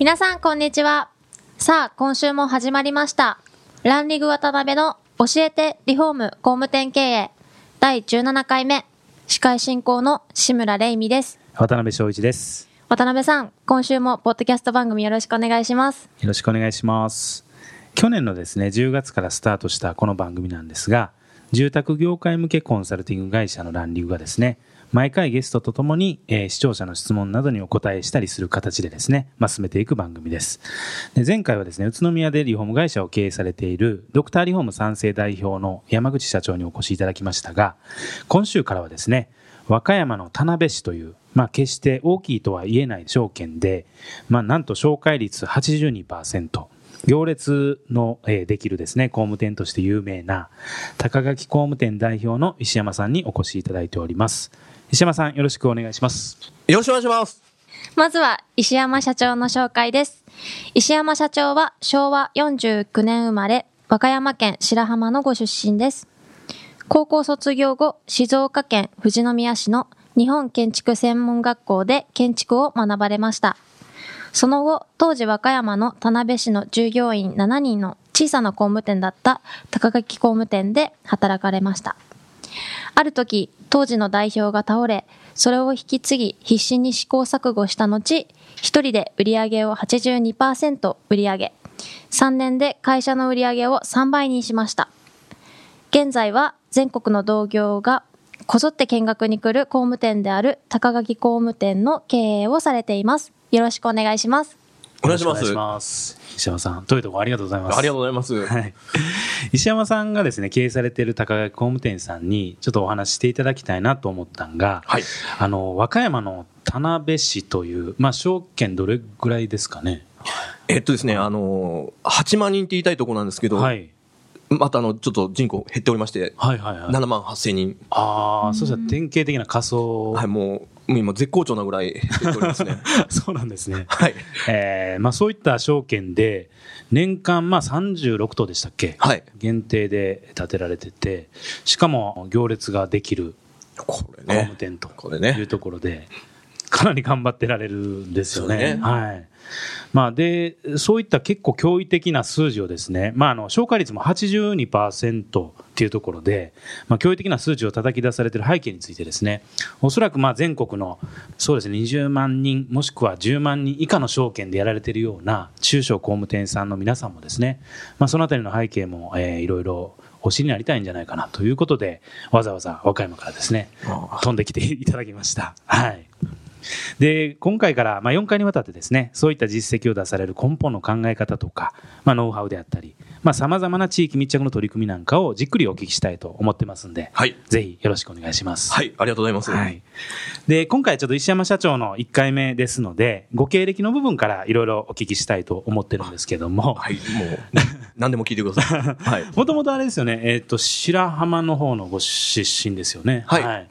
皆さんこんにちはさあ今週も始まりましたランリグ渡辺の教えてリフォーム工務店経営第17回目司会進行の志村玲美です渡辺翔一です。渡辺さん今週もポッドキャスト番組よろしくお願いしますよろしくお願いします。去年のですね、10月からスタートしたこの番組なんですが、住宅業界向けコンサルティング会社のランリグがですね、毎回ゲストとともに、えー視聴者の質問などにお答えしたりする形でですね、まあ、進めていく番組です。で前回はですね、宇都宮でリフォーム会社を経営されているドクターリフォーム賛成代表の山口社長にお越しいただきましたが、今週からはですね、和歌山の田辺市という、まあ、決して大きいとは言えない証券で、まあ、なんと紹介率82%、行列の、できるですね、工務店として有名な、高垣工務店代表の石山さんにお越しいただいております。石山さん、よろしくお願いします。よろしくお願いします。まずは石山社長の紹介です石山社長は昭和49年生まれ和歌山県白浜のご出身です高校卒業後静岡県富士宮市の日本建築専門学校で建築を学ばれましたその後、当時和歌山の田辺市の従業員7人の小さな工務店だった高垣工務店で働かれました。ある時、当時の代表が倒れ、それを引き継ぎ必死に試行錯誤した後、一人で売り上げを82%売り上げ、3年で会社の売り上げを3倍にしました。現在は全国の同業がこぞって見学に来る工務店である高垣工務店の経営をされています。よろしくお願いします。お願いします。よろくお願いします。石山さん、どういうとこありがとうございます。ありがとうございます。はい。石山さんがですね、経営されている高垣工務店さんに、ちょっとお話ししていただきたいなと思ったんが、はい。あの、和歌山の田辺市という、まあ、証券どれぐらいですかね。えっとですね、あのー、8万人って言いたいところなんですけど、はい。またあの、ちょっと人口減っておりまして、はいはいはい。7万8千人。ああ、そしたら典型的な仮想。はい、もう今絶好調なぐらいね。そうなんですね。はい。えーまあ、そういった証券で、年間まあ36棟でしたっけ？はい。限定で建てられてて、しかも行列ができるこれ工務ね。店とこれねいうところで、かなり頑張ってられるんですよね。ねはい。まあ、で、そういった結構驚異的な数字をですね、まあ、あの、紹介率も82%っていうところで、まあ、驚異的な数値を叩き出されている背景についてですね、おそらくまあ全国の、そうですね、20万人、もしくは10万人以下の証券でやられているような中小工務店さんの皆さんもですね、まあ、そのあたりの背景も、えーいろいろお知りになりたいんじゃないかなということで、わざわざ和歌山からですね、あ飛んできていただきました。はい。で、今回から、まあ、4回にわたってですね、そういった実績を出される根本の考え方とか、まあ、ノウハウであったり、まあ、様々な地域密着の取り組みなんかをじっくりお聞きしたいと思ってますんで、はい。ぜひよろしくお願いします。はい、ありがとうございます。はい。で、今回ちょっと石山社長の1回目ですので、ご経歴の部分からいろいろお聞きしたいと思ってるんですけども、はい、もう、何でも聞いてください。はい。もともとあれですよね、えっ、と、白浜の方のご出身ですよね。はい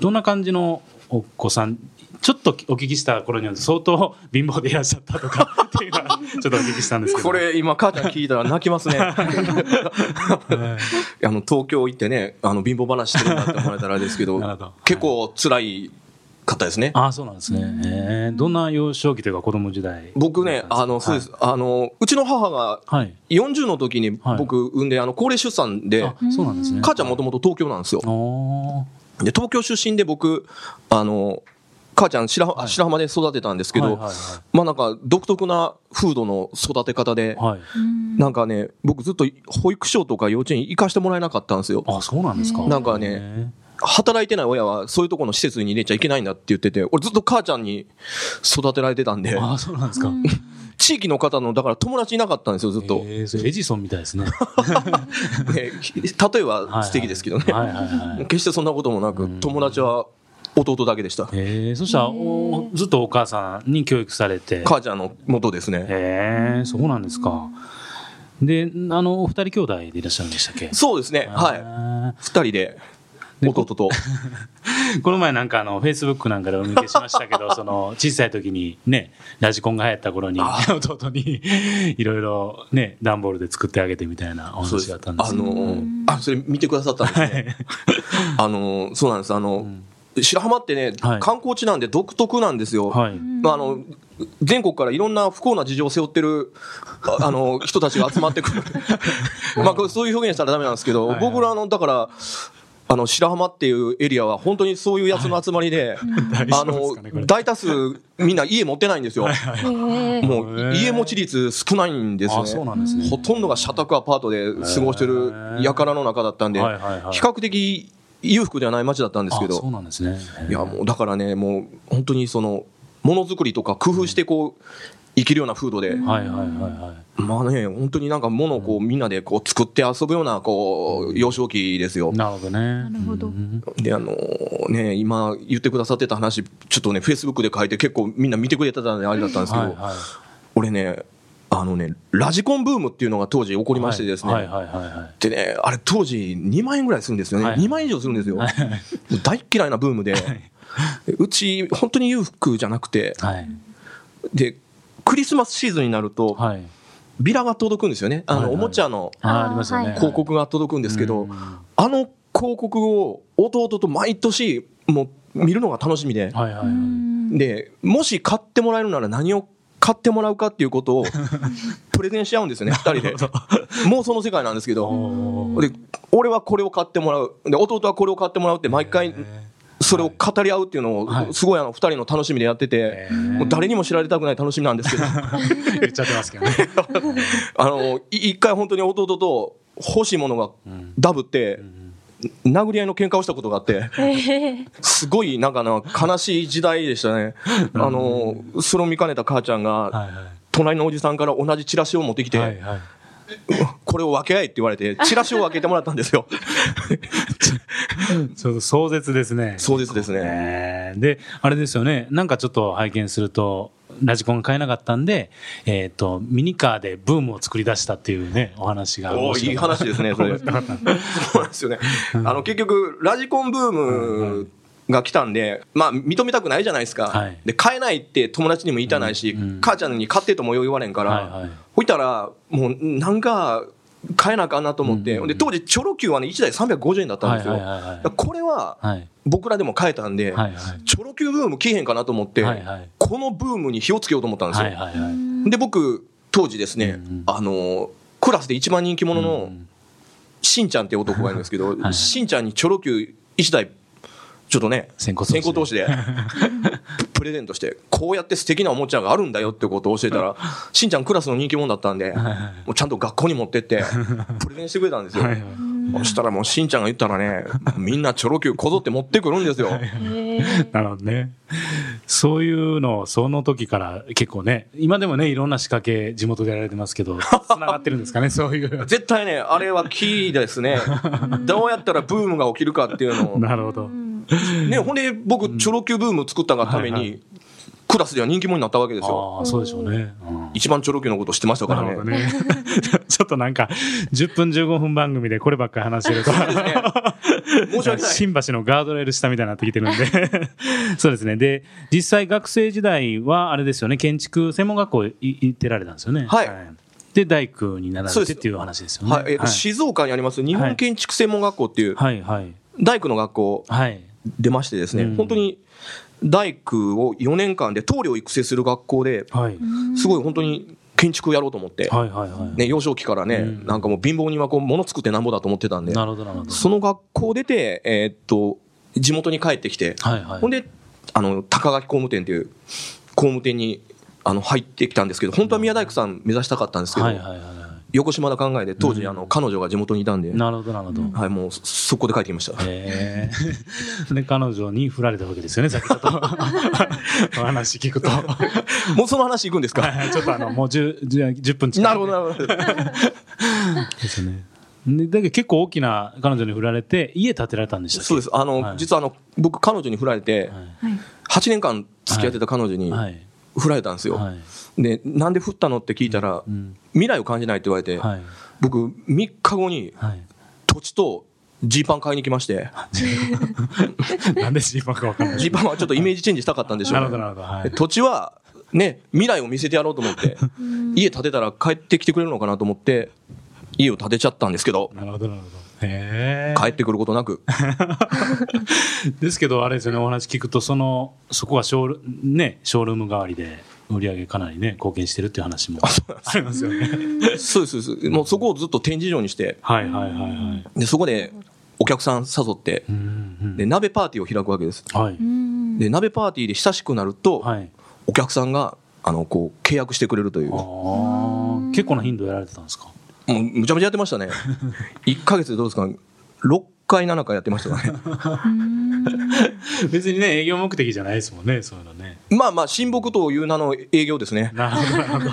どんな感じのお子さん、ちょっとお聞きした頃には相当貧乏でいらっしゃったとか っていうのはちょっとお聞きしたんですけど。これ、今、母ちゃん聞いたら泣きますね。あの、東京行ってね、あの、貧乏話してるなって思われたらあれですけど ど、結構辛い方ですね。ああ、そうなんですね。えーどんな幼少期というか子供時代？僕ね、あの、そうです。あの、うちの母がはい。40の時にはい僕産んで、あの、高齢出産であ、、そうなんですね。母ちゃんもともと東京なんですよ。で、東京出身で僕、あの、母ちゃん白浜白浜で育てたんですけど、はいはいまあなんか独特な風土の育て方で。なんかね、僕ずっと保育所とか幼稚園行かしてもらえなかったんですよ。あ、そうなんですか。なんかね働いてない親はそういうところの施設に入れちゃいけないんだって言ってて、俺ずっと母ちゃんに育てられてたんで、ああ、そうなんですか。地域の方の、だから友達いなかったんですよ、ずっと。えーそれエジソンみたいですね。ね例えは素敵ですけどね。決してそんなこともなく、友達は弟だけでした。ええそしたらおずっとお母さんに教育されて。母ちゃんの元ですね。へえそうなんですか。で、あの、お二人兄弟でいらっしゃるんでしたっけ？そうですね。はい。い。二人で、弟と。この前なんかあの、フェイスブックなんかでお見受けしましたけど、その、小さい時にね、ラジコンが流行った頃に、あ弟に、いろいろね、段ボールで作ってあげてみたいなお話があったんですあけど。の、あ、それ見てくださったんですね。あの、そうなんです。あの、白浜ってね、はい。観光地なんで独特なんですよ。はい。まあ、あの、全国からいろんな不幸な事情を背負ってる、あ あの、人たちが集まってくる。まあ、そういう表現したらダメなんですけど、はいはい。僕らあの、だから、あの、白浜っていうエリアは本当にそういうやつの集まりで、大丈あの、大多数みんな家持ってないんですよ。へえ。もう家持ち率少ないんですよあそうなんですね。ほとんどが社宅アパートで過ごしてる輩の中だったんで、はいはいはい。比較的裕福ではない町だったんですけあそうど、なんですね。いやもうだからね、もう本当にその、ものづくりとか工夫してこう、生きるような風土で、はいはいはいはい。まあね、本当になんか物をこうみんなでこう作って遊ぶようなこう、幼少期ですよ。なるほどね。なるほどで、あのね、今言ってくださってた話、ちょっとね、フェイスブックで書いて結構みんな見てくれてたんであれだったんですけど、はいはい。俺ね、あのね、ラジコンブームっていうのが当時起こりましてですね、はいはいはいはい。でね、あれ当時2万円ぐらいするんですよね。はい2万円以上するんですよ。大っ嫌いなブームで、うち本当に裕福じゃなくて、はい。で、クリスマスシーズンになると、はい。ビラが届くんですよね。あの、はいはいおもちゃの広告が届くんですけど、うんあの広告を弟と毎年、もう見るのが楽しみで、はいはいはい。で、もし買ってもらえるなら何を買ってもらうかっていうことを、プレゼンし合うんですよね、二人で。もうその世界なんですけど。で、俺はこれを買ってもらう。で、弟はこれを買ってもらうって毎回、それを語り合うっていうのはいを、すごいあの、二人の楽しみでやっててもう誰にも知られたくない楽しみなんですけど、言っちゃってますけどね。あの、い一回本当に弟と欲しいものがダブって、殴り合いの喧嘩をしたことがあって、すごいなんかな、悲しい時代でしたね。あの、それを見かねた母ちゃんが。隣のおじさんから同じチラシを持ってきて、はいはい。これを分け合えって言われて、チラシを分けてもらったんですよ。ちょっと壮絶ですね。壮絶ですね。えーで、あれですよね、なんかちょっと拝見すると、ラジコンが買えなかったんで、えっ、と、ミニカーでブームを作り出したっていうね、お話が。おーいい話ですね、それ。そうなんですよね。あの、結局、ラジコンブームが来たんで、まあ、認めたくないじゃないですか。はいで、買えないって友達にも言いたないし、うんうん母ちゃんに買ってともよう言われんから、はいはいほいたら、もう、なんか、買えなあかんなと思って、うんうんで、当時、チョロ Q はね、1台350円だったんですよ。これは、はい。僕らでも買えたんで、はいはい。チョロ Q ブーム来えへんかなと思って、はいはいこのブームに火をつけようと思ったんですよ。はいはいはい。で、僕、当時ですね、うんうんあの、クラスで一番人気者の、うんしんちゃんって男がいるんですけど、はいしんちゃんにチョロ Q 一台、ちょっとね、先行投資で投資で、プレゼントして、こうやって素敵なおもちゃがあるんだよってことを教えたら、しんちゃんクラスの人気者だったんで、もうちゃんと学校に持ってって、プレゼンしてくれたんですよ。はいはいそしたらもうしんちゃんが言ったらね、みんなチョロ Q こぞって持ってくるんですよ。なるほどね。そういうのをその時から結構ね、今でもね、いろんな仕掛け地元でやられてますけど、繋がってるんですかね、そういう。絶対ね、あれはキーですね。どうやったらブームが起きるかっていうのを。なるほど。ね、ほんで僕、チョロ Q ブーム作ったがために、クラスでは人気者になったわけですよ。ああ、そうでしょうね。うん一番チョロ Q のこと知ってましたからね。なるほどね。ちょっとなんか、10分15分番組でこればっかり話してると。申し訳ない。新橋のガードレール下みたいになってきてるんで。そうですね。で、実際学生時代はあれですよね、建築専門学校い行ってられたんですよね。はいで、大工になられてっていう話ですよね。はい、えっと静岡にあります日本建築専門学校っていうはい、はい。大工の学校はい。出ましてですね、うん本当に大工を4年間で棟梁を育成する学校で、はい。すごい本当に建築をやろうと思って。ね、幼少期からね、うんなんかもう貧乏人はこう物作ってなんぼだと思ってたんで。その学校出て、えーっと、地元に帰ってきて。ほんで、あの、高垣工務店っていう工務店にあの入ってきたんですけど、本当は宮大工さん目指したかったんですけど、はい、はい、はいは横島な考えで、当時、うんあの、彼女が地元にいたんで、い。なるほど、なるほど。はい、もう、そ速攻で帰ってきました。へえ。で、彼女に振られたわけですよね、さっきちょっと。お話聞くと。もうその話行くんですか？はいちょっとあの、もう 10, 10, 10分近く。なるほど、なるほど。ですね。でだけど結構大きな彼女に振られて、家建てられたんでしたっけ？そうです。あの、はい実はあの、僕彼女に振られて、はいはい。8年間付き合ってた彼女にはい。振られたんですよ。はい。で、なんで振ったのって聞いたら、うん。未来を感じないって言われて、はい。僕3日後にはい。土地とジーパン買いに来まして、なんでジーパンかわかんない。ジーパンはちょっとイメージチェンジしたかったんでしょうねなるほど、なるほど。はいで。土地は、ね、未来を見せてやろうと思って、家建てたら帰ってきてくれるのかなと思って、家を建てちゃったんですけど、なるほど、なるほど。へえ。帰ってくることなく、ですけど、あれですよね、お話聞くと、その、そこはショール、ね、ショールーム代わりで、売り上げかなりね、貢献してるっていう話もありますよね。そうです、そうです。もうそこをずっと展示場にして、はいはいはいはい。で、そこでお客さん誘って、うんうんで、鍋パーティーを開くわけです。はい。うん。で、鍋パーティーで親しくなると、はい。お客さんが、あの、こう、契約してくれるという。あもあ、結構な頻度やられてたんですか？う、むちゃむちゃやってましたね。1ヶ月でどうですか ?6 回、7回やってましたね。うん別にね、営業目的じゃないですもんね、そういうのね。まあまあ、親睦という名の営業ですね。なるほど、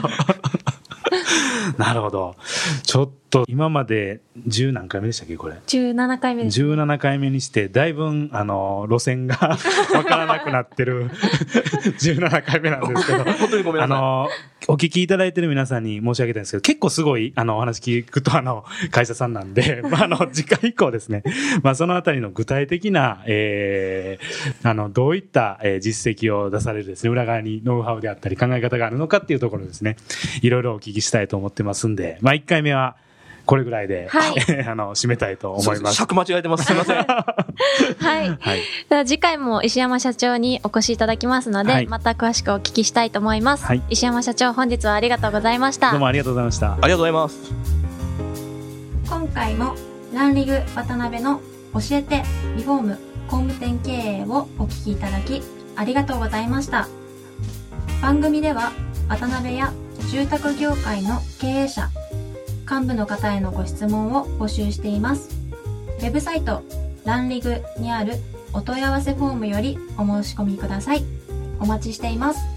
なるほど。ちょっと、今まで十何回目でしたっけ、これ？17回目です。17回目にして、だいぶ、あの、路線が わからなくなってる 17回目なんですけど。本当にごめんなさい。あの、お聞きいただいてる皆さんに申し上げたいんですけど、結構すごい、あの、お話聞くと、あの、会社さんなんで、まあ、あの、次回以降ですね、まあ、そのあたりの具体的な、えー、あの、どういった、えー実績を出されるですね、裏側にノウハウであったり考え方があるのかっていうところですね、いろいろお聞きしたいと思ってますんで、まあ、1回目は、これぐらいで、はい あの、締めたいと思います。尺間違えてます。すいません。はい。はい。では次回も石山社長にお越しいただきますので、はいまた詳しくお聞きしたいと思います。はい石山社長、本日はありがとうございました。どうもありがとうございました。ありがとうございます。今回もランリグ渡辺の教えてリフォーム工務店経営をお聞きいただきありがとうございました番組では渡辺や住宅業界の経営者幹部の方へのご質問を募集しています。ウェブサイトランリグにあるお問い合わせフォームよりお申し込みください。お待ちしています。